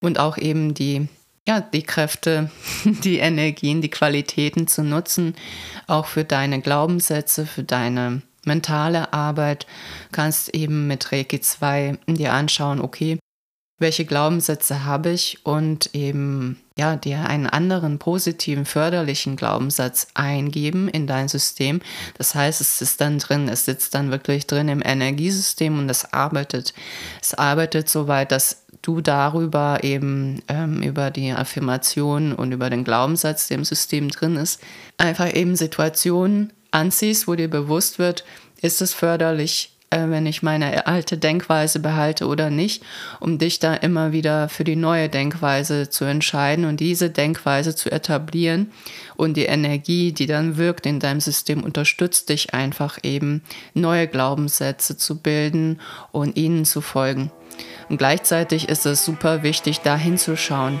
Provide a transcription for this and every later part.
und auch eben die ja, die Kräfte, die Energien, die Qualitäten zu nutzen, auch für deine Glaubenssätze, für deine mentale Arbeit, kannst eben mit Reiki 2 dir anschauen, okay, welche Glaubenssätze habe ich? Und eben ja, dir einen anderen positiven, förderlichen Glaubenssatz eingeben in dein System. Das heißt, es ist dann drin, es sitzt dann wirklich drin im Energiesystem und es arbeitet. Es arbeitet so weit, dass du darüber eben ähm, über die Affirmation und über den Glaubenssatz, der im System drin ist, einfach eben Situationen anziehst, wo dir bewusst wird, ist es förderlich, äh, wenn ich meine alte Denkweise behalte oder nicht, um dich da immer wieder für die neue Denkweise zu entscheiden und diese Denkweise zu etablieren und die Energie, die dann wirkt in deinem System, unterstützt dich einfach eben neue Glaubenssätze zu bilden und ihnen zu folgen. Und gleichzeitig ist es super wichtig, da hinzuschauen.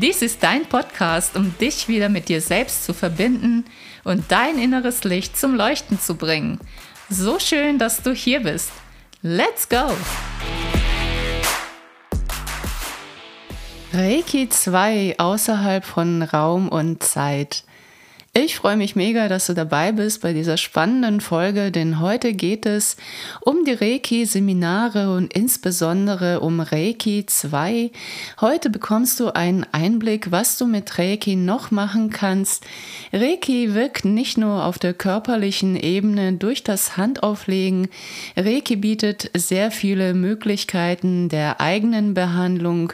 Dies ist dein Podcast, um dich wieder mit dir selbst zu verbinden und dein inneres Licht zum Leuchten zu bringen. So schön, dass du hier bist. Let's go! Reiki 2 außerhalb von Raum und Zeit. Ich freue mich mega, dass du dabei bist bei dieser spannenden Folge, denn heute geht es um die Reiki-Seminare und insbesondere um Reiki 2. Heute bekommst du einen Einblick, was du mit Reiki noch machen kannst. Reiki wirkt nicht nur auf der körperlichen Ebene durch das Handauflegen. Reiki bietet sehr viele Möglichkeiten der eigenen Behandlung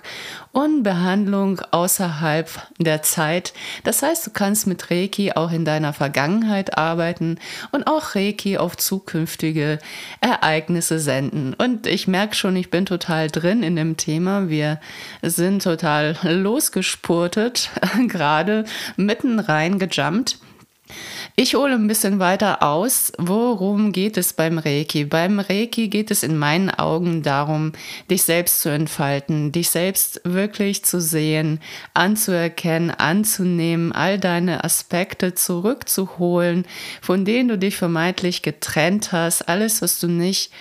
und Behandlung außerhalb der Zeit. Das heißt, du kannst mit Reiki auch in deiner Vergangenheit arbeiten und auch Reiki auf zukünftige Ereignisse senden. Und ich merke schon, ich bin total drin in dem Thema. Wir sind total losgespurtet, gerade mitten reingejumpt. Ich hole ein bisschen weiter aus, worum geht es beim Reiki? Beim Reiki geht es in meinen Augen darum, dich selbst zu entfalten, dich selbst wirklich zu sehen, anzuerkennen, anzunehmen, all deine Aspekte zurückzuholen, von denen du dich vermeintlich getrennt hast, alles, was du nicht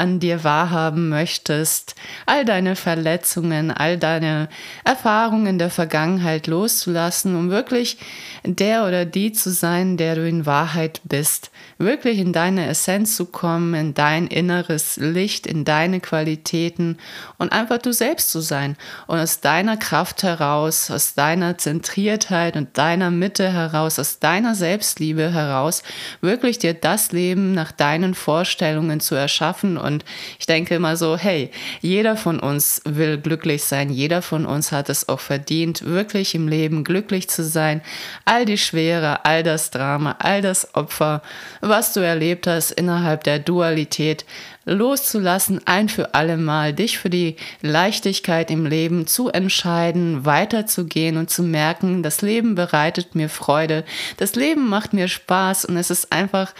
an dir wahrhaben möchtest, all deine Verletzungen, all deine Erfahrungen der Vergangenheit loszulassen, um wirklich der oder die zu sein, der du in Wahrheit bist, wirklich in deine Essenz zu kommen, in dein inneres Licht, in deine Qualitäten und einfach du selbst zu sein. Und aus deiner Kraft heraus, aus deiner Zentriertheit und deiner Mitte heraus, aus deiner Selbstliebe heraus, wirklich dir das Leben nach deinen Vorstellungen zu erschaffen und ich denke immer so, hey, jeder von uns will glücklich sein, jeder von uns hat es auch verdient, wirklich im Leben glücklich zu sein, all die Schwere, all das Drama, all das Opfer, was du erlebt hast innerhalb der Dualität, loszulassen, ein für alle Mal, dich für die Leichtigkeit im Leben zu entscheiden, weiterzugehen und zu merken, das Leben bereitet mir Freude, das Leben macht mir Spaß und es ist einfach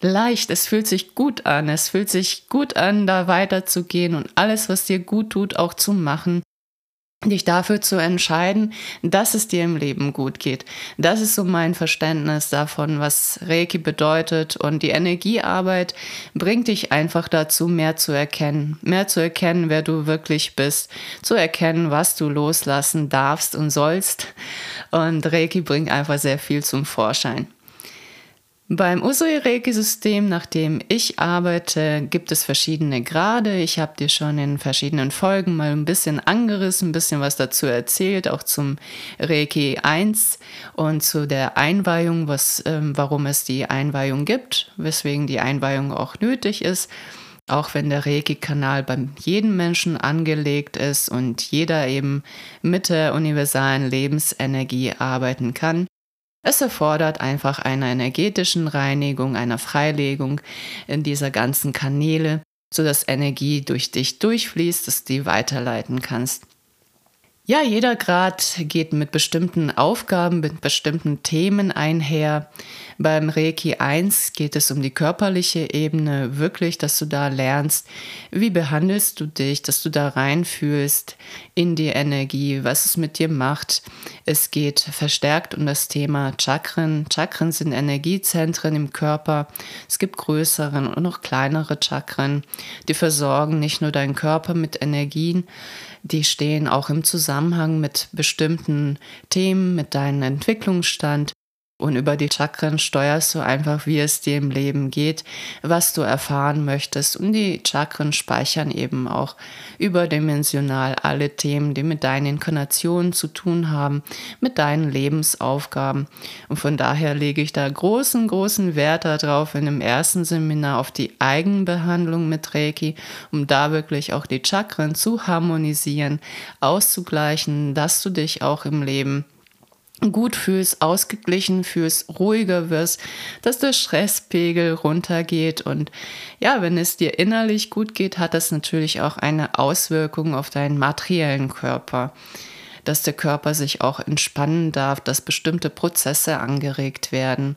leicht, es fühlt sich gut an, es fühlt sich gut an, da weiterzugehen und alles, was dir gut tut, auch zu machen dich dafür zu entscheiden, dass es dir im Leben gut geht. Das ist so mein Verständnis davon, was Reiki bedeutet. Und die Energiearbeit bringt dich einfach dazu, mehr zu erkennen. Mehr zu erkennen, wer du wirklich bist. Zu erkennen, was du loslassen darfst und sollst. Und Reiki bringt einfach sehr viel zum Vorschein. Beim Usui-Reiki-System, nach dem ich arbeite, gibt es verschiedene Grade. Ich habe dir schon in verschiedenen Folgen mal ein bisschen angerissen, ein bisschen was dazu erzählt, auch zum Reiki 1 und zu der Einweihung, was, ähm, warum es die Einweihung gibt, weswegen die Einweihung auch nötig ist. Auch wenn der Reiki-Kanal beim jedem Menschen angelegt ist und jeder eben mit der universalen Lebensenergie arbeiten kann. Es erfordert einfach eine energetischen Reinigung, einer Freilegung in dieser ganzen Kanäle, sodass Energie durch dich durchfließt, dass du die weiterleiten kannst. Ja, jeder Grad geht mit bestimmten Aufgaben, mit bestimmten Themen einher. Beim Reiki 1 geht es um die körperliche Ebene, wirklich, dass du da lernst, wie behandelst du dich, dass du da reinfühlst in die Energie, was es mit dir macht. Es geht verstärkt um das Thema Chakren. Chakren sind Energiezentren im Körper. Es gibt größere und noch kleinere Chakren, die versorgen nicht nur deinen Körper mit Energien, die stehen auch im Zusammenhang mit bestimmten Themen, mit deinem Entwicklungsstand. Und über die Chakren steuerst du einfach, wie es dir im Leben geht, was du erfahren möchtest. Und die Chakren speichern eben auch überdimensional alle Themen, die mit deinen Inkarnationen zu tun haben, mit deinen Lebensaufgaben. Und von daher lege ich da großen, großen Wert darauf in dem ersten Seminar auf die Eigenbehandlung mit Reiki, um da wirklich auch die Chakren zu harmonisieren, auszugleichen, dass du dich auch im Leben gut fühlst, ausgeglichen fühlst, ruhiger wirst, dass der Stresspegel runtergeht. Und ja, wenn es dir innerlich gut geht, hat das natürlich auch eine Auswirkung auf deinen materiellen Körper. Dass der Körper sich auch entspannen darf, dass bestimmte Prozesse angeregt werden.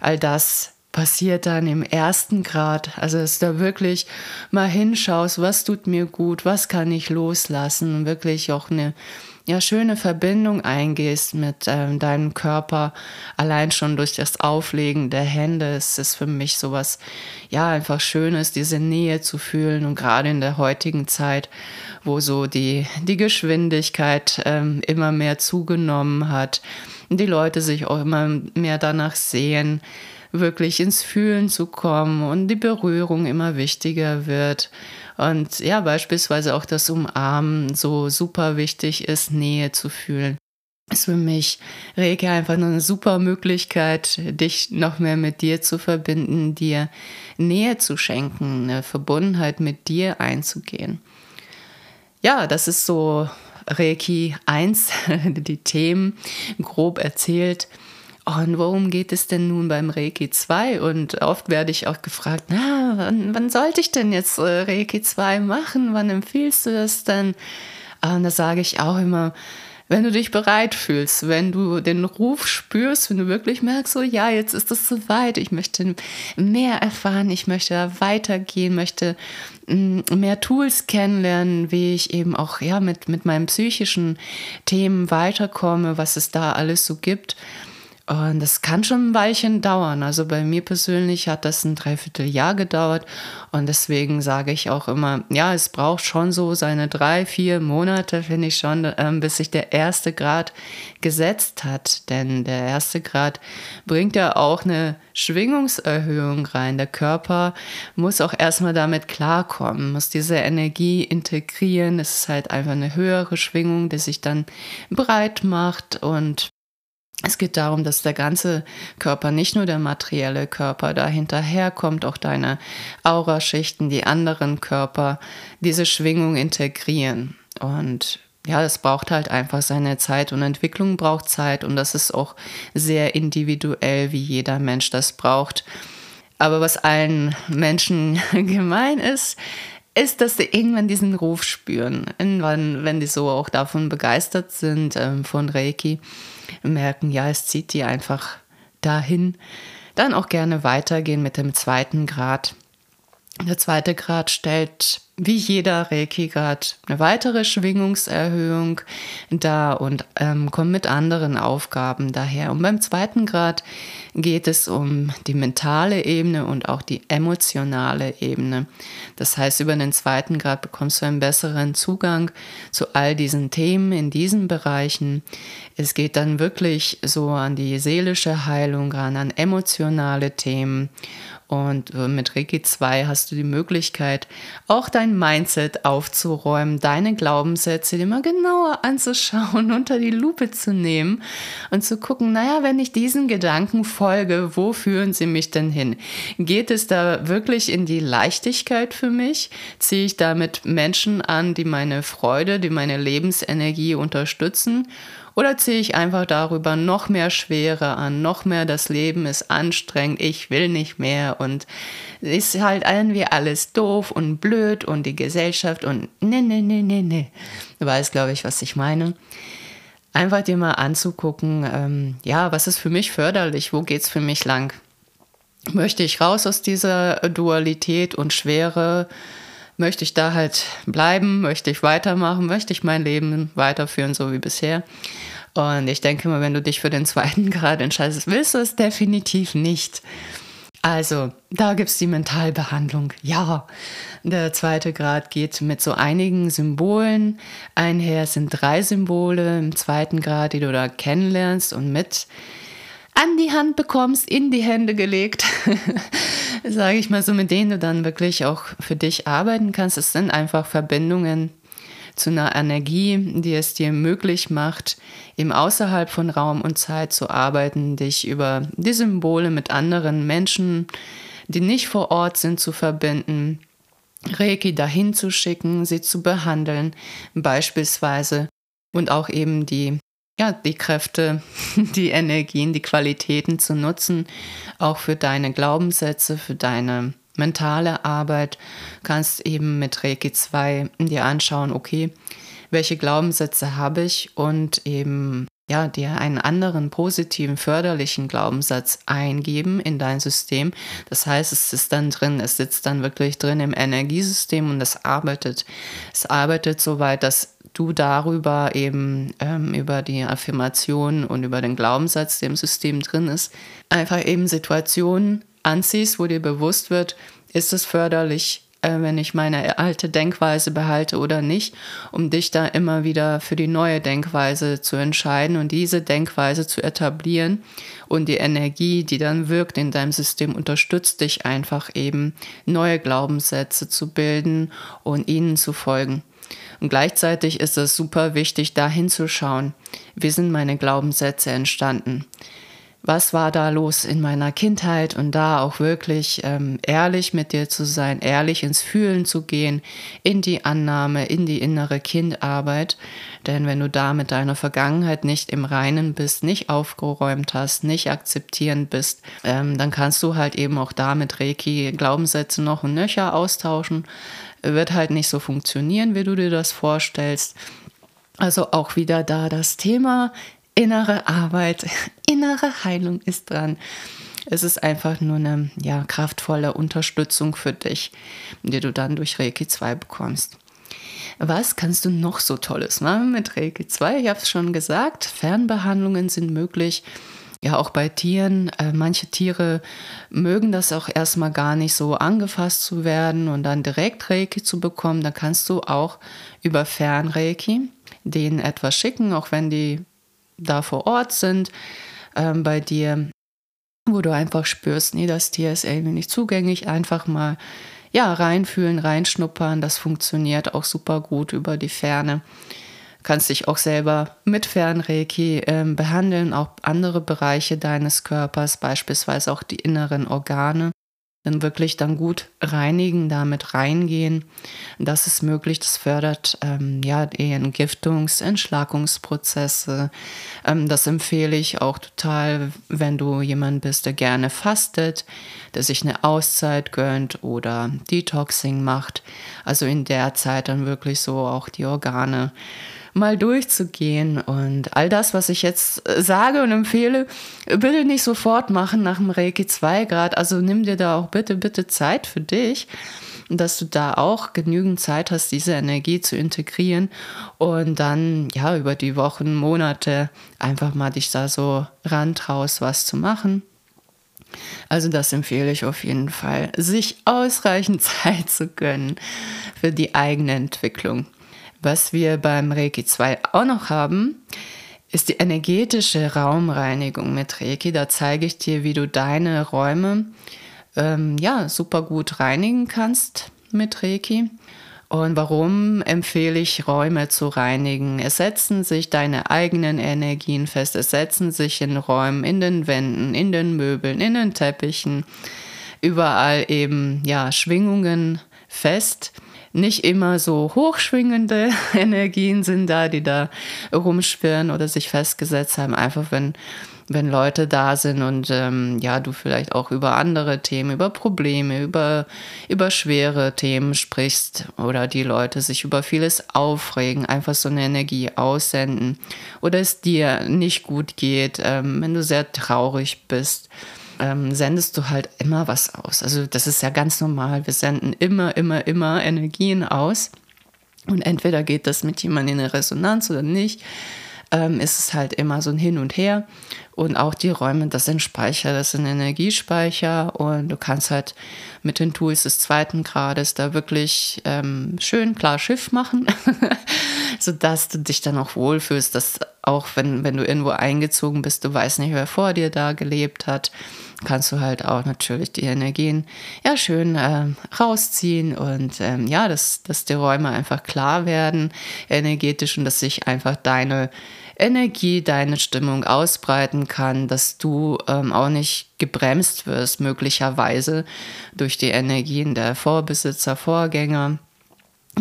All das passiert dann im ersten Grad. Also, dass du da wirklich mal hinschaust, was tut mir gut, was kann ich loslassen wirklich auch eine ja, schöne Verbindung eingehst mit ähm, deinem Körper, allein schon durch das Auflegen der Hände, ist es für mich sowas, ja, einfach Schönes, diese Nähe zu fühlen und gerade in der heutigen Zeit, wo so die, die Geschwindigkeit ähm, immer mehr zugenommen hat, die Leute sich auch immer mehr danach sehen, wirklich ins Fühlen zu kommen und die Berührung immer wichtiger wird. Und ja, beispielsweise auch das Umarmen so super wichtig ist, Nähe zu fühlen. Ist für mich Reiki einfach nur eine super Möglichkeit, dich noch mehr mit dir zu verbinden, dir Nähe zu schenken, eine Verbundenheit mit dir einzugehen. Ja, das ist so Reiki 1, die Themen grob erzählt. Und worum geht es denn nun beim Reiki 2? Und oft werde ich auch gefragt, na, wann, wann sollte ich denn jetzt äh, Reiki 2 machen? Wann empfiehlst du das denn? Und da sage ich auch immer, wenn du dich bereit fühlst, wenn du den Ruf spürst, wenn du wirklich merkst, so ja, jetzt ist es soweit, ich möchte mehr erfahren, ich möchte weitergehen, möchte mm, mehr Tools kennenlernen, wie ich eben auch ja mit, mit meinen psychischen Themen weiterkomme, was es da alles so gibt und das kann schon ein Weilchen dauern. Also bei mir persönlich hat das ein Dreivierteljahr gedauert. Und deswegen sage ich auch immer, ja, es braucht schon so seine drei, vier Monate, finde ich schon, ähm, bis sich der erste Grad gesetzt hat. Denn der erste Grad bringt ja auch eine Schwingungserhöhung rein. Der Körper muss auch erstmal damit klarkommen, muss diese Energie integrieren. Es ist halt einfach eine höhere Schwingung, die sich dann breit macht und es geht darum, dass der ganze Körper, nicht nur der materielle Körper, da hinterherkommt, auch deine Auraschichten, die anderen Körper, diese Schwingung integrieren. Und ja, es braucht halt einfach seine Zeit und Entwicklung braucht Zeit und das ist auch sehr individuell, wie jeder Mensch das braucht. Aber was allen Menschen gemein ist, ist, dass sie irgendwann diesen Ruf spüren. Irgendwann, wenn die so auch davon begeistert sind, ähm, von Reiki, merken, ja, es zieht die einfach dahin. Dann auch gerne weitergehen mit dem zweiten Grad. Der zweite Grad stellt wie jeder Reiki-Grad eine weitere Schwingungserhöhung dar und ähm, kommt mit anderen Aufgaben daher. Und beim zweiten Grad geht es um die mentale Ebene und auch die emotionale Ebene. Das heißt, über den zweiten Grad bekommst du einen besseren Zugang zu all diesen Themen in diesen Bereichen. Es geht dann wirklich so an die seelische Heilung ran, an emotionale Themen und äh, mit Reiki 2 hast du die Möglichkeit, auch dein Mindset aufzuräumen, deine Glaubenssätze mal genauer anzuschauen, unter die Lupe zu nehmen und zu gucken, naja, wenn ich diesen Gedanken folge, wo führen sie mich denn hin? Geht es da wirklich in die Leichtigkeit für mich? Ziehe ich damit Menschen an, die meine Freude, die meine Lebensenergie unterstützen? Oder ziehe ich einfach darüber noch mehr Schwere an, noch mehr das Leben ist anstrengend, ich will nicht mehr und ist halt irgendwie alles doof und blöd und die Gesellschaft und ne, ne, ne, ne, ne. Du weißt, glaube ich, was ich meine. Einfach dir mal anzugucken, ähm, ja, was ist für mich förderlich, wo geht es für mich lang? Möchte ich raus aus dieser Dualität und Schwere? Möchte ich da halt bleiben? Möchte ich weitermachen? Möchte ich mein Leben weiterführen, so wie bisher? Und ich denke mal, wenn du dich für den zweiten Grad entscheidest, willst du es definitiv nicht. Also, da gibt es die Mentalbehandlung. Ja, der zweite Grad geht mit so einigen Symbolen einher. Es sind drei Symbole im zweiten Grad, die du da kennenlernst und mit an die Hand bekommst, in die Hände gelegt, sage ich mal so, mit denen du dann wirklich auch für dich arbeiten kannst. Es sind einfach Verbindungen zu einer Energie, die es dir möglich macht, eben außerhalb von Raum und Zeit zu arbeiten, dich über die Symbole mit anderen Menschen, die nicht vor Ort sind, zu verbinden, Reiki dahin zu schicken, sie zu behandeln, beispielsweise, und auch eben die ja, die Kräfte, die Energien, die Qualitäten zu nutzen, auch für deine Glaubenssätze, für deine mentale Arbeit, kannst eben mit Reiki 2 dir anschauen, okay, welche Glaubenssätze habe ich und eben ja, dir einen anderen positiven, förderlichen Glaubenssatz eingeben in dein System. Das heißt, es ist dann drin, es sitzt dann wirklich drin im Energiesystem und es arbeitet. Es arbeitet so weit, dass du darüber eben ähm, über die Affirmation und über den Glaubenssatz, der im System drin ist, einfach eben Situationen anziehst, wo dir bewusst wird, ist es förderlich, äh, wenn ich meine alte Denkweise behalte oder nicht, um dich da immer wieder für die neue Denkweise zu entscheiden und diese Denkweise zu etablieren und die Energie, die dann wirkt in deinem System, unterstützt dich einfach eben neue Glaubenssätze zu bilden und ihnen zu folgen. Und gleichzeitig ist es super wichtig, da hinzuschauen, wie sind meine Glaubenssätze entstanden was war da los in meiner Kindheit und da auch wirklich ähm, ehrlich mit dir zu sein, ehrlich ins Fühlen zu gehen, in die Annahme, in die innere Kindarbeit. Denn wenn du da mit deiner Vergangenheit nicht im Reinen bist, nicht aufgeräumt hast, nicht akzeptierend bist, ähm, dann kannst du halt eben auch da mit Reiki Glaubenssätze noch und nöcher austauschen. Wird halt nicht so funktionieren, wie du dir das vorstellst. Also auch wieder da das Thema innere Arbeit, innere Heilung ist dran. Es ist einfach nur eine ja, kraftvolle Unterstützung für dich, die du dann durch Reiki 2 bekommst. Was kannst du noch so Tolles machen mit Reiki 2? Ich habe es schon gesagt, Fernbehandlungen sind möglich. Ja, auch bei Tieren. Äh, manche Tiere mögen das auch erstmal gar nicht so angefasst zu werden und dann direkt Reiki zu bekommen. Da kannst du auch über Fernreiki denen etwas schicken, auch wenn die da vor Ort sind ähm, bei dir, wo du einfach spürst, nee, das Tier ist irgendwie nicht zugänglich, einfach mal ja, reinfühlen, reinschnuppern, das funktioniert auch super gut über die Ferne. Kannst dich auch selber mit Fernreiki ähm, behandeln, auch andere Bereiche deines Körpers, beispielsweise auch die inneren Organe dann wirklich dann gut reinigen, damit reingehen. Das ist möglich, das fördert ähm, ja die Entgiftungs-, Entschlackungsprozesse. Ähm, das empfehle ich auch total, wenn du jemand bist, der gerne fastet, der sich eine Auszeit gönnt oder Detoxing macht. Also in der Zeit dann wirklich so auch die Organe mal durchzugehen. Und all das, was ich jetzt äh, sage und empfehle, bitte nicht sofort machen nach dem Reiki 2 Grad. Also nimm dir da auch bitte, bitte Zeit für dich dass du da auch genügend Zeit hast, diese Energie zu integrieren und dann ja über die Wochen, Monate einfach mal dich da so rantraust, was zu machen. Also das empfehle ich auf jeden Fall, sich ausreichend Zeit zu gönnen für die eigene Entwicklung. Was wir beim Reiki 2 auch noch haben, ist die energetische Raumreinigung mit Reiki. Da zeige ich dir, wie du deine Räume ähm, ja, super gut reinigen kannst mit Reiki. Und warum empfehle ich Räume zu reinigen? Es setzen sich deine eigenen Energien fest, es setzen sich in Räumen, in den Wänden, in den Möbeln, in den Teppichen, überall eben ja Schwingungen fest nicht immer so hochschwingende Energien sind da, die da rumschwirren oder sich festgesetzt haben. Einfach wenn, wenn Leute da sind und ähm, ja, du vielleicht auch über andere Themen, über Probleme, über, über schwere Themen sprichst oder die Leute sich über vieles aufregen, einfach so eine Energie aussenden oder es dir nicht gut geht, ähm, wenn du sehr traurig bist ähm, sendest du halt immer was aus. Also das ist ja ganz normal. Wir senden immer, immer, immer Energien aus. Und entweder geht das mit jemandem in eine Resonanz oder nicht. Ähm, ist es halt immer so ein Hin und Her. Und auch die Räume, das sind Speicher, das sind Energiespeicher. Und du kannst halt mit den Tools des zweiten Grades da wirklich ähm, schön klar Schiff machen, sodass du dich dann auch wohlfühlst, dass auch wenn, wenn du irgendwo eingezogen bist, du weißt nicht, wer vor dir da gelebt hat kannst du halt auch natürlich die Energien ja schön äh, rausziehen und ähm, ja, dass, dass die Räume einfach klar werden energetisch und dass sich einfach deine Energie, deine Stimmung ausbreiten kann, dass du ähm, auch nicht gebremst wirst, möglicherweise durch die Energien der Vorbesitzer, Vorgänger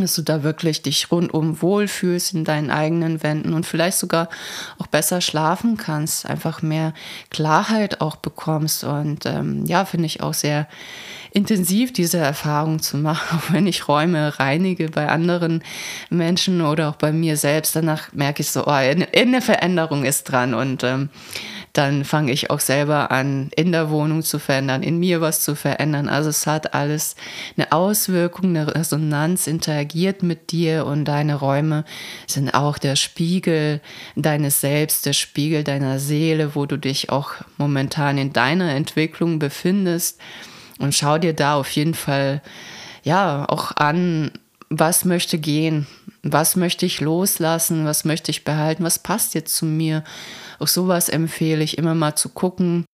dass du da wirklich dich rundum wohlfühlst in deinen eigenen Wänden und vielleicht sogar auch besser schlafen kannst, einfach mehr Klarheit auch bekommst. Und ähm, ja, finde ich auch sehr intensiv, diese Erfahrung zu machen, auch wenn ich Räume reinige bei anderen Menschen oder auch bei mir selbst. Danach merke ich so, oh, eine Veränderung ist dran und ähm, dann fange ich auch selber an, in der Wohnung zu verändern, in mir was zu verändern. Also es hat alles eine Auswirkung, eine Resonanz, interagiert mit dir und deine Räume sind auch der Spiegel deines Selbst, der Spiegel deiner Seele, wo du dich auch momentan in deiner Entwicklung befindest. Und schau dir da auf jeden Fall ja auch an, was möchte gehen, was möchte ich loslassen, was möchte ich behalten, was passt jetzt zu mir? Auch sowas empfehle ich immer mal zu gucken,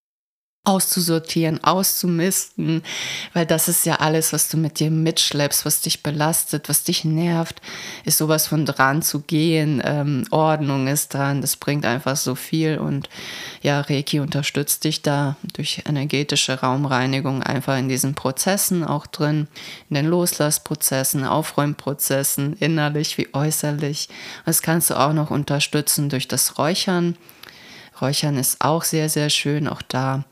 auszusortieren, auszumisten, weil das ist ja alles, was du mit dir mitschleppst, was dich belastet, was dich nervt, ist sowas von dran zu gehen, ähm, Ordnung ist dran, das bringt einfach so viel und ja, Reiki unterstützt dich da durch energetische Raumreinigung einfach in diesen Prozessen auch drin, in den Loslassprozessen, Aufräumprozessen, innerlich wie äußerlich. Das kannst du auch noch unterstützen durch das Räuchern. Räuchern ist auch sehr, sehr schön, auch da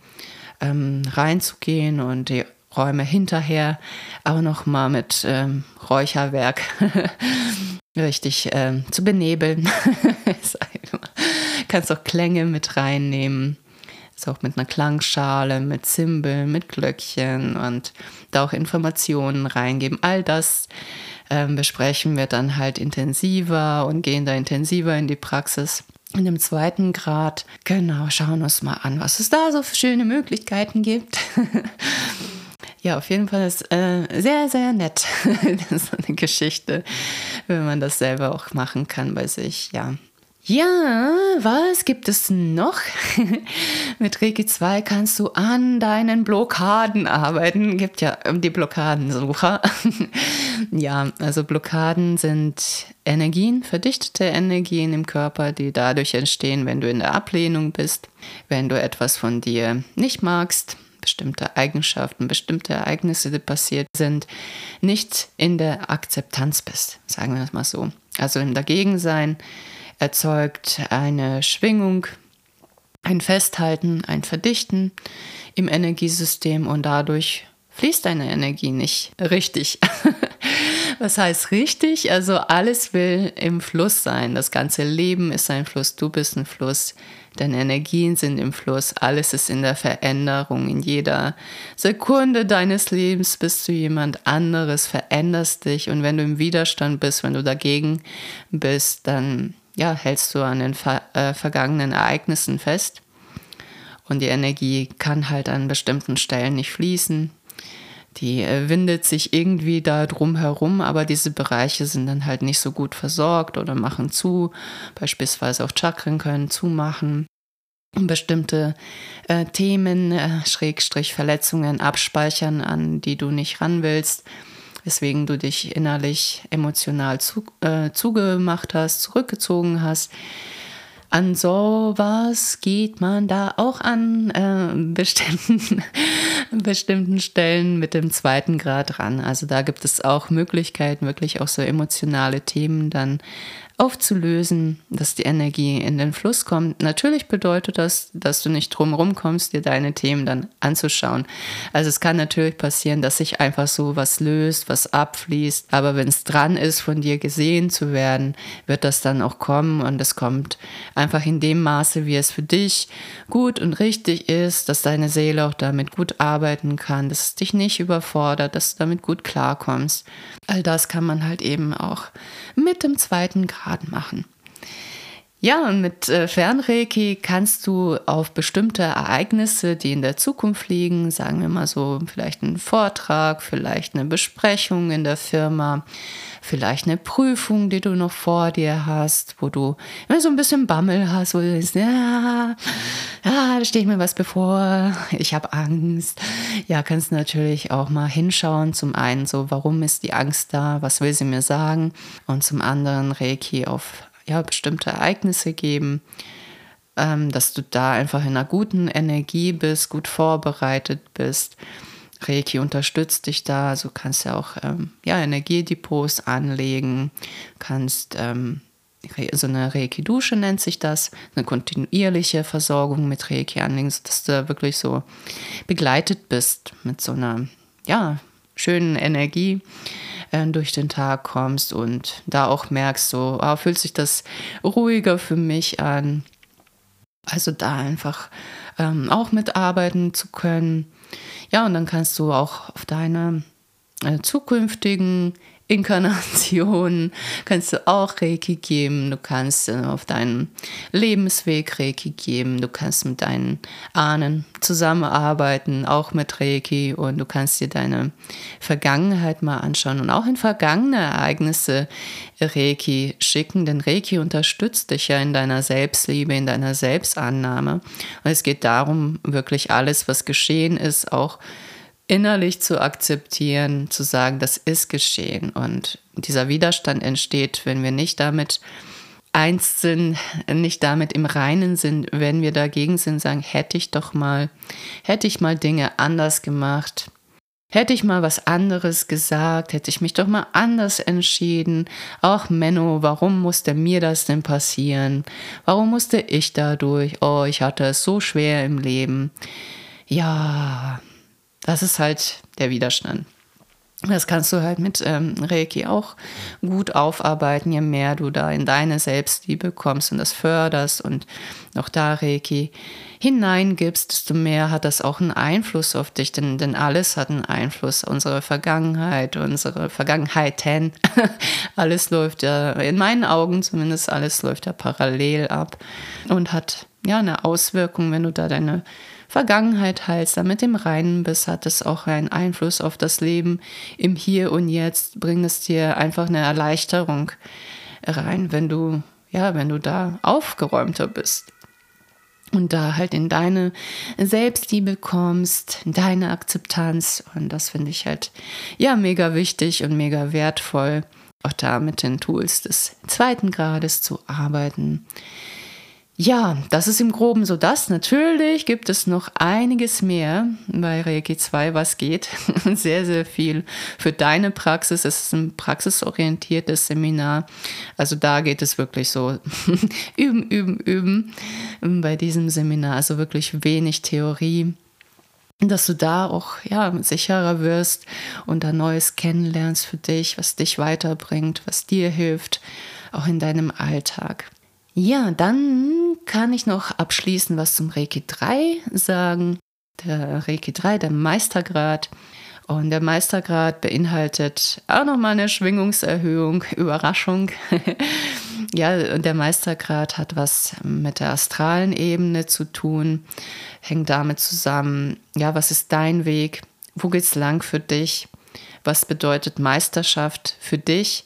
ähm, reinzugehen und die Räume hinterher auch nochmal mit ähm, Räucherwerk richtig ähm, zu benebeln. Kannst auch Klänge mit reinnehmen. Ist auch mit einer Klangschale, mit Zimbeln, mit Glöckchen und da auch Informationen reingeben. All das ähm, besprechen wir dann halt intensiver und gehen da intensiver in die Praxis in dem zweiten Grad. Genau, schauen uns mal an, was es da so für schöne Möglichkeiten gibt. ja, auf jeden Fall ist äh, sehr, sehr nett. ist eine Geschichte, wenn man das selber auch machen kann bei sich. Ja, ja, was gibt es noch? Mit Reiki 2 kannst du an deinen Blockaden arbeiten. Gibt ja die Blockadensucher. ja, also Blockaden sind Energien, verdichtete Energien im Körper, die dadurch entstehen, wenn du in der Ablehnung bist, wenn du etwas von dir nicht magst, bestimmte Eigenschaften, bestimmte Ereignisse, die passiert sind, nicht in der Akzeptanz bist, sagen wir das mal so. Also im Dagegensein erzeugt eine Schwingung, ein Festhalten, ein Verdichten im Energiesystem und dadurch fließt deine Energie nicht richtig. Was heißt richtig? Also alles will im Fluss sein. Das ganze Leben ist ein Fluss. Du bist ein Fluss. Deine Energien sind im Fluss. Alles ist in der Veränderung. In jeder Sekunde deines Lebens bist du jemand anderes, veränderst dich. Und wenn du im Widerstand bist, wenn du dagegen bist, dann ja, hältst du an den ver äh, vergangenen Ereignissen fest. Und die Energie kann halt an bestimmten Stellen nicht fließen. Die äh, windet sich irgendwie da drum herum, aber diese Bereiche sind dann halt nicht so gut versorgt oder machen zu. Beispielsweise auch Chakren können zumachen. Bestimmte äh, Themen, äh, Schrägstrich Verletzungen abspeichern, an die du nicht ran willst weswegen du dich innerlich emotional zu, äh, zugemacht hast, zurückgezogen hast. An sowas geht man da auch an äh, bestimmten bestimmten Stellen mit dem zweiten Grad ran. Also da gibt es auch Möglichkeiten, wirklich auch so emotionale Themen dann aufzulösen, dass die Energie in den Fluss kommt. Natürlich bedeutet das, dass du nicht drumherum kommst, dir deine Themen dann anzuschauen. Also es kann natürlich passieren, dass sich einfach so was löst, was abfließt. Aber wenn es dran ist, von dir gesehen zu werden, wird das dann auch kommen und es kommt einfach in dem Maße, wie es für dich gut und richtig ist, dass deine Seele auch damit gut arbeiten kann, dass es dich nicht überfordert, dass du damit gut klarkommst. All das kann man halt eben auch mit dem zweiten Grad Schaden machen. Ja, und mit äh, Fernreiki kannst du auf bestimmte Ereignisse, die in der Zukunft liegen, sagen wir mal so, vielleicht einen Vortrag, vielleicht eine Besprechung in der Firma, vielleicht eine Prüfung, die du noch vor dir hast, wo du immer so ein bisschen Bammel hast, wo du denkst, ja, ja, da steht mir was bevor, ich habe Angst. Ja, kannst natürlich auch mal hinschauen. Zum einen so, warum ist die Angst da, was will sie mir sagen? Und zum anderen Reiki auf ja, bestimmte Ereignisse geben, ähm, dass du da einfach in einer guten Energie bist, gut vorbereitet bist. Reiki unterstützt dich da, also kannst ja auch ähm, ja, Energiedepots anlegen, kannst ähm, so eine Reiki-Dusche nennt sich das, eine kontinuierliche Versorgung mit Reiki anlegen, dass du wirklich so begleitet bist mit so einer ja, schönen Energie äh, durch den Tag kommst und da auch merkst, so ah, fühlt sich das ruhiger für mich an. Also da einfach ähm, auch mitarbeiten zu können. Ja, und dann kannst du auch auf deine äh, zukünftigen Inkarnation kannst du auch Reiki geben. Du kannst äh, auf deinen Lebensweg Reiki geben. Du kannst mit deinen Ahnen zusammenarbeiten, auch mit Reiki. Und du kannst dir deine Vergangenheit mal anschauen und auch in vergangene Ereignisse Reiki schicken. Denn Reiki unterstützt dich ja in deiner Selbstliebe, in deiner Selbstannahme. Und es geht darum, wirklich alles, was geschehen ist, auch innerlich zu akzeptieren, zu sagen, das ist geschehen. Und dieser Widerstand entsteht, wenn wir nicht damit eins sind, nicht damit im Reinen sind, wenn wir dagegen sind, sagen, hätte ich doch mal, hätte ich mal Dinge anders gemacht, hätte ich mal was anderes gesagt, hätte ich mich doch mal anders entschieden. Auch Menno, warum musste mir das denn passieren? Warum musste ich dadurch? Oh, ich hatte es so schwer im Leben. Ja, das ist halt der Widerstand. Das kannst du halt mit ähm, Reiki auch gut aufarbeiten, je mehr du da in deine Selbstliebe kommst und das förderst und auch da Reiki hineingibst, desto mehr hat das auch einen Einfluss auf dich, denn, denn alles hat einen Einfluss. Unsere Vergangenheit, unsere Vergangenheiten, alles läuft ja, in meinen Augen zumindest, alles läuft ja parallel ab und hat ja eine Auswirkung, wenn du da deine Vergangenheit heilst, damit im Reinen bist, hat es auch einen Einfluss auf das Leben im Hier und Jetzt, bringt es dir einfach eine Erleichterung rein, wenn du, ja, wenn du da aufgeräumter bist und da halt in deine Selbstliebe kommst, in deine Akzeptanz. Und das finde ich halt ja mega wichtig und mega wertvoll, auch da mit den Tools des zweiten Grades zu arbeiten. Ja, das ist im Groben so das. Natürlich gibt es noch einiges mehr bei Reiki 2, was geht. Sehr, sehr viel für deine Praxis. Es ist ein praxisorientiertes Seminar. Also da geht es wirklich so üben, üben, üben bei diesem Seminar. Also wirklich wenig Theorie dass du da auch ja sicherer wirst und da Neues kennenlernst für dich, was dich weiterbringt, was dir hilft, auch in deinem Alltag. Ja, dann kann ich noch abschließend was zum Reiki 3 sagen. Der Reiki 3, der Meistergrad. Und der Meistergrad beinhaltet auch nochmal eine Schwingungserhöhung, Überraschung. ja, und der Meistergrad hat was mit der astralen Ebene zu tun, hängt damit zusammen, ja, was ist dein Weg? Wo geht's lang für dich? Was bedeutet Meisterschaft für dich?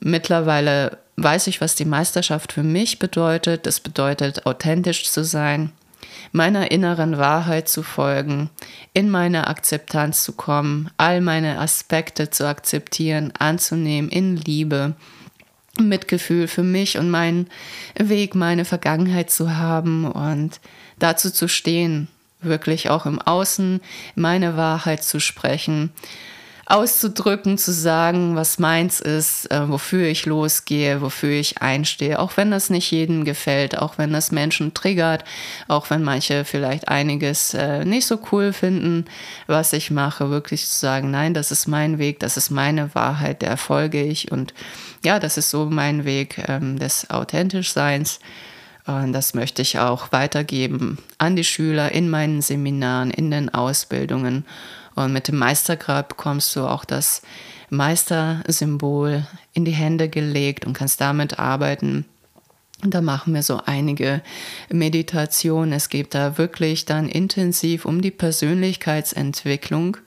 Mittlerweile weiß ich, was die Meisterschaft für mich bedeutet. Es bedeutet, authentisch zu sein, meiner inneren Wahrheit zu folgen, in meine Akzeptanz zu kommen, all meine Aspekte zu akzeptieren, anzunehmen, in Liebe, Mitgefühl für mich und meinen Weg, meine Vergangenheit zu haben und dazu zu stehen wirklich auch im Außen meine Wahrheit zu sprechen, auszudrücken, zu sagen, was meins ist, äh, wofür ich losgehe, wofür ich einstehe, auch wenn das nicht jedem gefällt, auch wenn das Menschen triggert, auch wenn manche vielleicht einiges äh, nicht so cool finden, was ich mache, wirklich zu sagen, nein, das ist mein Weg, das ist meine Wahrheit, der folge ich und ja, das ist so mein Weg ähm, des Authentischseins. Und das möchte ich auch weitergeben an die Schüler in meinen Seminaren, in den Ausbildungen und mit dem Meistergrab bekommst du auch das Meistersymbol in die Hände gelegt und kannst damit arbeiten. Und da machen wir so einige Meditationen. Es geht da wirklich dann intensiv um die Persönlichkeitsentwicklung,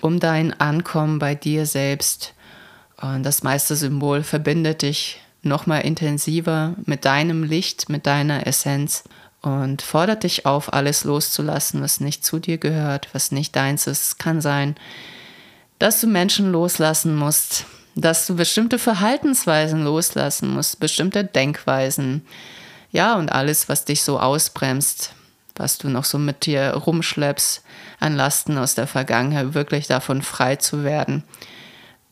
um dein Ankommen bei dir selbst. Und das Meistersymbol verbindet dich nochmal intensiver mit deinem Licht, mit deiner Essenz und fordert dich auf, alles loszulassen, was nicht zu dir gehört, was nicht deins ist. Es kann sein, dass du Menschen loslassen musst, dass du bestimmte Verhaltensweisen loslassen musst, bestimmte Denkweisen. Ja, und alles, was dich so ausbremst, was du noch so mit dir rumschleppst an Lasten aus der Vergangenheit, wirklich davon frei zu werden.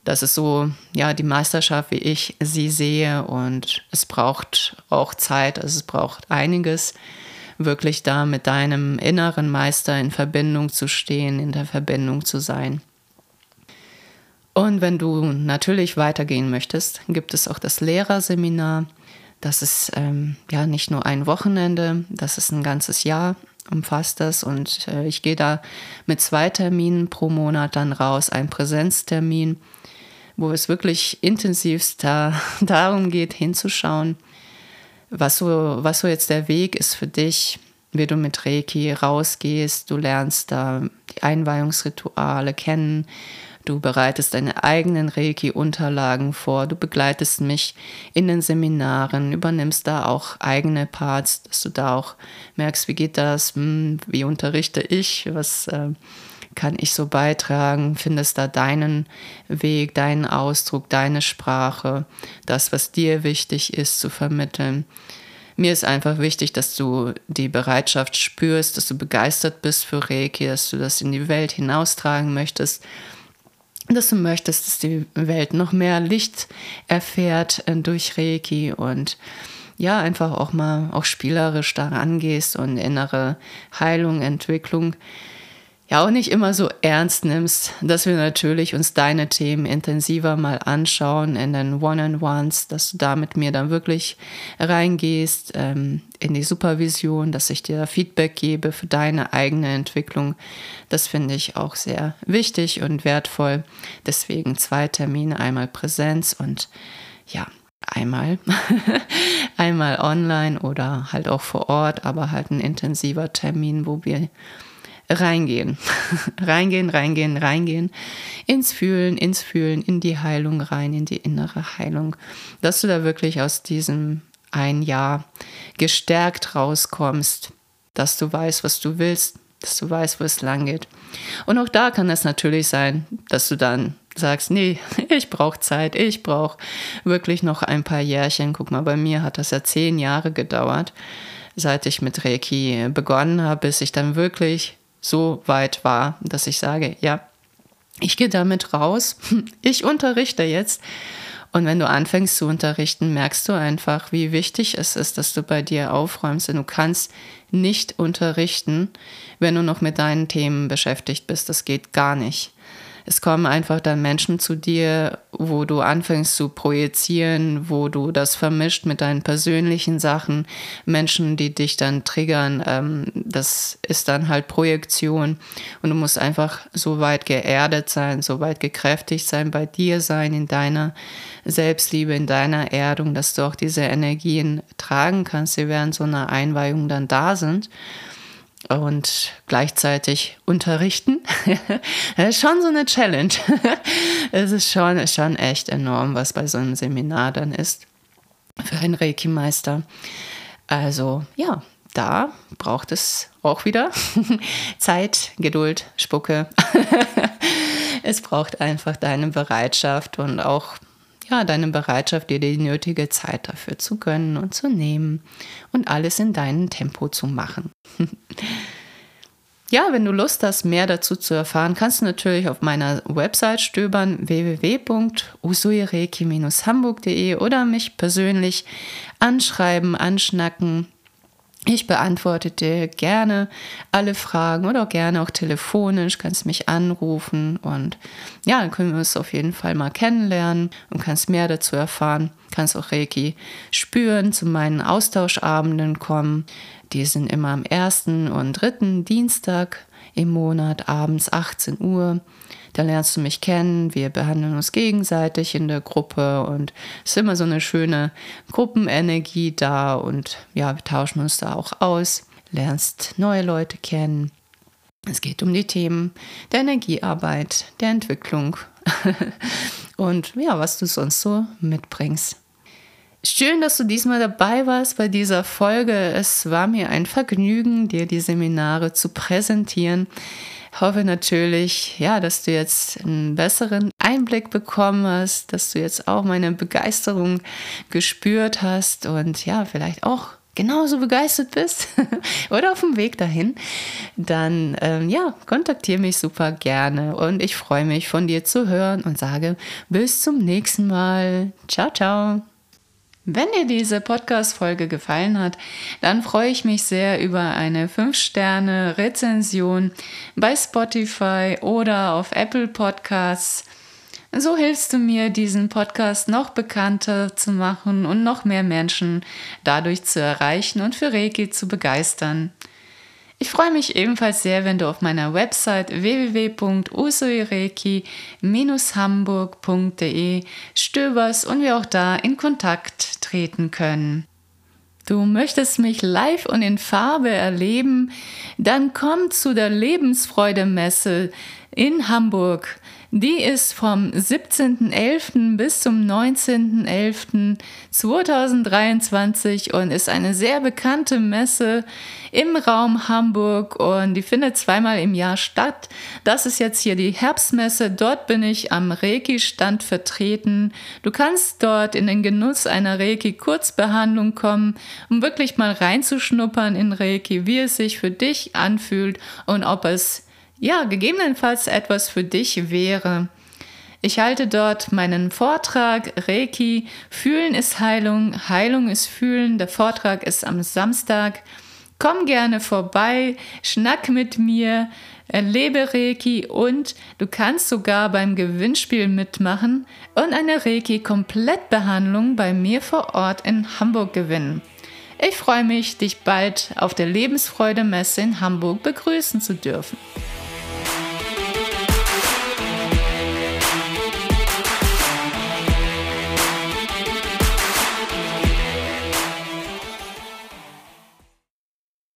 Das ist so, ja, die Meisterschaft, wie ich sie sehe. Und es braucht auch Zeit, also es braucht einiges, wirklich da mit deinem inneren Meister in Verbindung zu stehen, in der Verbindung zu sein. Und wenn du natürlich weitergehen möchtest, gibt es auch das Lehrerseminar. Das ist ähm, ja nicht nur ein Wochenende, das ist ein ganzes Jahr, umfasst das. Und äh, ich gehe da mit zwei Terminen pro Monat dann raus, ein Präsenztermin, wo es wirklich intensivst da, darum geht, hinzuschauen, was so, was so jetzt der Weg ist für dich, wie du mit Reiki rausgehst. Du lernst da die Einweihungsrituale kennen. Du bereitest deine eigenen Reiki-Unterlagen vor. Du begleitest mich in den Seminaren, übernimmst da auch eigene Parts, dass du da auch merkst, wie geht das, hm, wie unterrichte ich, was äh, kann ich so beitragen? Findest da deinen Weg, deinen Ausdruck, deine Sprache, das, was dir wichtig ist, zu vermitteln. Mir ist einfach wichtig, dass du die Bereitschaft spürst, dass du begeistert bist für Reiki, dass du das in die Welt hinaustragen möchtest, dass du möchtest, dass die Welt noch mehr Licht erfährt äh, durch Reiki und ja, einfach auch mal auch spielerisch daran gehst und innere Heilung, Entwicklung ja auch nicht immer so ernst nimmst, dass wir natürlich uns deine Themen intensiver mal anschauen in den One-on-Ones, dass du da mit mir dann wirklich reingehst ähm, in die Supervision, dass ich dir Feedback gebe für deine eigene Entwicklung. Das finde ich auch sehr wichtig und wertvoll. Deswegen zwei Termine, einmal Präsenz und ja, einmal, einmal online oder halt auch vor Ort, aber halt ein intensiver Termin, wo wir reingehen. reingehen, reingehen, reingehen. Ins Fühlen, ins Fühlen, in die Heilung rein, in die innere Heilung. Dass du da wirklich aus diesem ein Jahr gestärkt rauskommst, dass du weißt, was du willst, dass du weißt, wo es lang geht. Und auch da kann es natürlich sein, dass du dann sagst, nee, ich brauche Zeit, ich brauche wirklich noch ein paar Jährchen. Guck mal, bei mir hat das ja zehn Jahre gedauert, seit ich mit Reiki begonnen habe, bis ich dann wirklich so weit war, dass ich sage, ja, ich gehe damit raus, ich unterrichte jetzt. Und wenn du anfängst zu unterrichten, merkst du einfach, wie wichtig es ist, dass du bei dir aufräumst. Denn du kannst nicht unterrichten, wenn du noch mit deinen Themen beschäftigt bist. Das geht gar nicht es kommen einfach dann Menschen zu dir, wo du anfängst zu projizieren, wo du das vermischt mit deinen persönlichen Sachen, Menschen, die dich dann triggern. Ähm, das ist dann halt Projektion. Und du musst einfach so weit geerdet sein, so weit gekräftigt sein, bei dir sein, in deiner Selbstliebe, in deiner Erdung, dass du auch diese Energien tragen kannst, die während so einer Einweihung dann da sind und gleichzeitig unterrichten. das ist schon so eine Challenge. es ist schon, schon echt enorm, was bei so einem Seminar dann ist für einen Reiki-Meister. Also ja, da braucht es auch wieder Zeit, Geduld, Spucke. es braucht einfach deine Bereitschaft und auch ja, deine Bereitschaft, dir die nötige Zeit dafür zu gönnen und zu nehmen und alles in deinem Tempo zu machen. Ja, wenn du Lust hast, mehr dazu zu erfahren, kannst du natürlich auf meiner Website stöbern www.usuireiki-hamburg.de oder mich persönlich anschreiben, anschnacken. Ich beantworte dir gerne alle Fragen oder auch gerne auch telefonisch, kannst mich anrufen und ja, dann können wir uns auf jeden Fall mal kennenlernen und kannst mehr dazu erfahren. Kannst auch Reiki spüren, zu meinen Austauschabenden kommen. Die sind immer am ersten und dritten Dienstag im Monat abends 18 Uhr. Da lernst du mich kennen, wir behandeln uns gegenseitig in der Gruppe und es ist immer so eine schöne Gruppenenergie da und ja, wir tauschen uns da auch aus, lernst neue Leute kennen. Es geht um die Themen der Energiearbeit, der Entwicklung und ja, was du sonst so mitbringst. Schön, dass du diesmal dabei warst bei dieser Folge. Es war mir ein Vergnügen, dir die Seminare zu präsentieren. Hoffe natürlich, ja, dass du jetzt einen besseren Einblick bekommen hast, dass du jetzt auch meine Begeisterung gespürt hast und ja, vielleicht auch genauso begeistert bist oder auf dem Weg dahin, dann ähm, ja, kontaktiere mich super gerne und ich freue mich von dir zu hören und sage bis zum nächsten Mal. Ciao, ciao. Wenn dir diese Podcast-Folge gefallen hat, dann freue ich mich sehr über eine 5-Sterne-Rezension bei Spotify oder auf Apple Podcasts. So hilfst du mir, diesen Podcast noch bekannter zu machen und noch mehr Menschen dadurch zu erreichen und für Reiki zu begeistern. Ich freue mich ebenfalls sehr, wenn du auf meiner Website www.usuireki-hamburg.de stöberst und wir auch da in Kontakt treten können. Du möchtest mich live und in Farbe erleben? Dann komm zu der Lebensfreude-Messe in Hamburg. Die ist vom 17.11. bis zum 19.11.2023 und ist eine sehr bekannte Messe im Raum Hamburg und die findet zweimal im Jahr statt. Das ist jetzt hier die Herbstmesse. Dort bin ich am Reiki-Stand vertreten. Du kannst dort in den Genuss einer Reiki-Kurzbehandlung kommen, um wirklich mal reinzuschnuppern in Reiki, wie es sich für dich anfühlt und ob es ja, gegebenenfalls etwas für dich wäre. Ich halte dort meinen Vortrag Reiki, Fühlen ist Heilung, Heilung ist Fühlen. Der Vortrag ist am Samstag. Komm gerne vorbei, schnack mit mir, erlebe Reiki und du kannst sogar beim Gewinnspiel mitmachen und eine Reiki-Komplettbehandlung bei mir vor Ort in Hamburg gewinnen. Ich freue mich, dich bald auf der Lebensfreude Messe in Hamburg begrüßen zu dürfen.